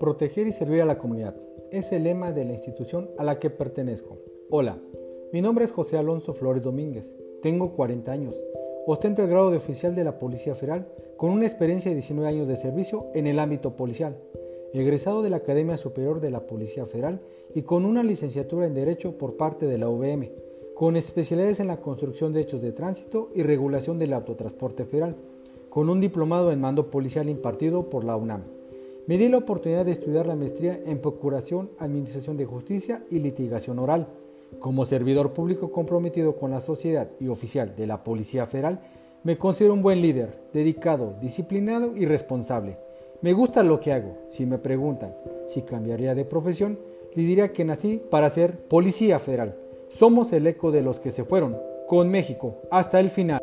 Proteger y servir a la comunidad es el lema de la institución a la que pertenezco. Hola, mi nombre es José Alonso Flores Domínguez, tengo 40 años, ostento el grado de oficial de la Policía Federal con una experiencia de 19 años de servicio en el ámbito policial, egresado de la Academia Superior de la Policía Federal y con una licenciatura en Derecho por parte de la UVM, con especialidades en la construcción de hechos de tránsito y regulación del autotransporte federal con un diplomado en mando policial impartido por la UNAM. Me di la oportunidad de estudiar la maestría en Procuración, Administración de Justicia y Litigación Oral. Como servidor público comprometido con la sociedad y oficial de la Policía Federal, me considero un buen líder, dedicado, disciplinado y responsable. Me gusta lo que hago. Si me preguntan si cambiaría de profesión, les diría que nací para ser Policía Federal. Somos el eco de los que se fueron, con México, hasta el final.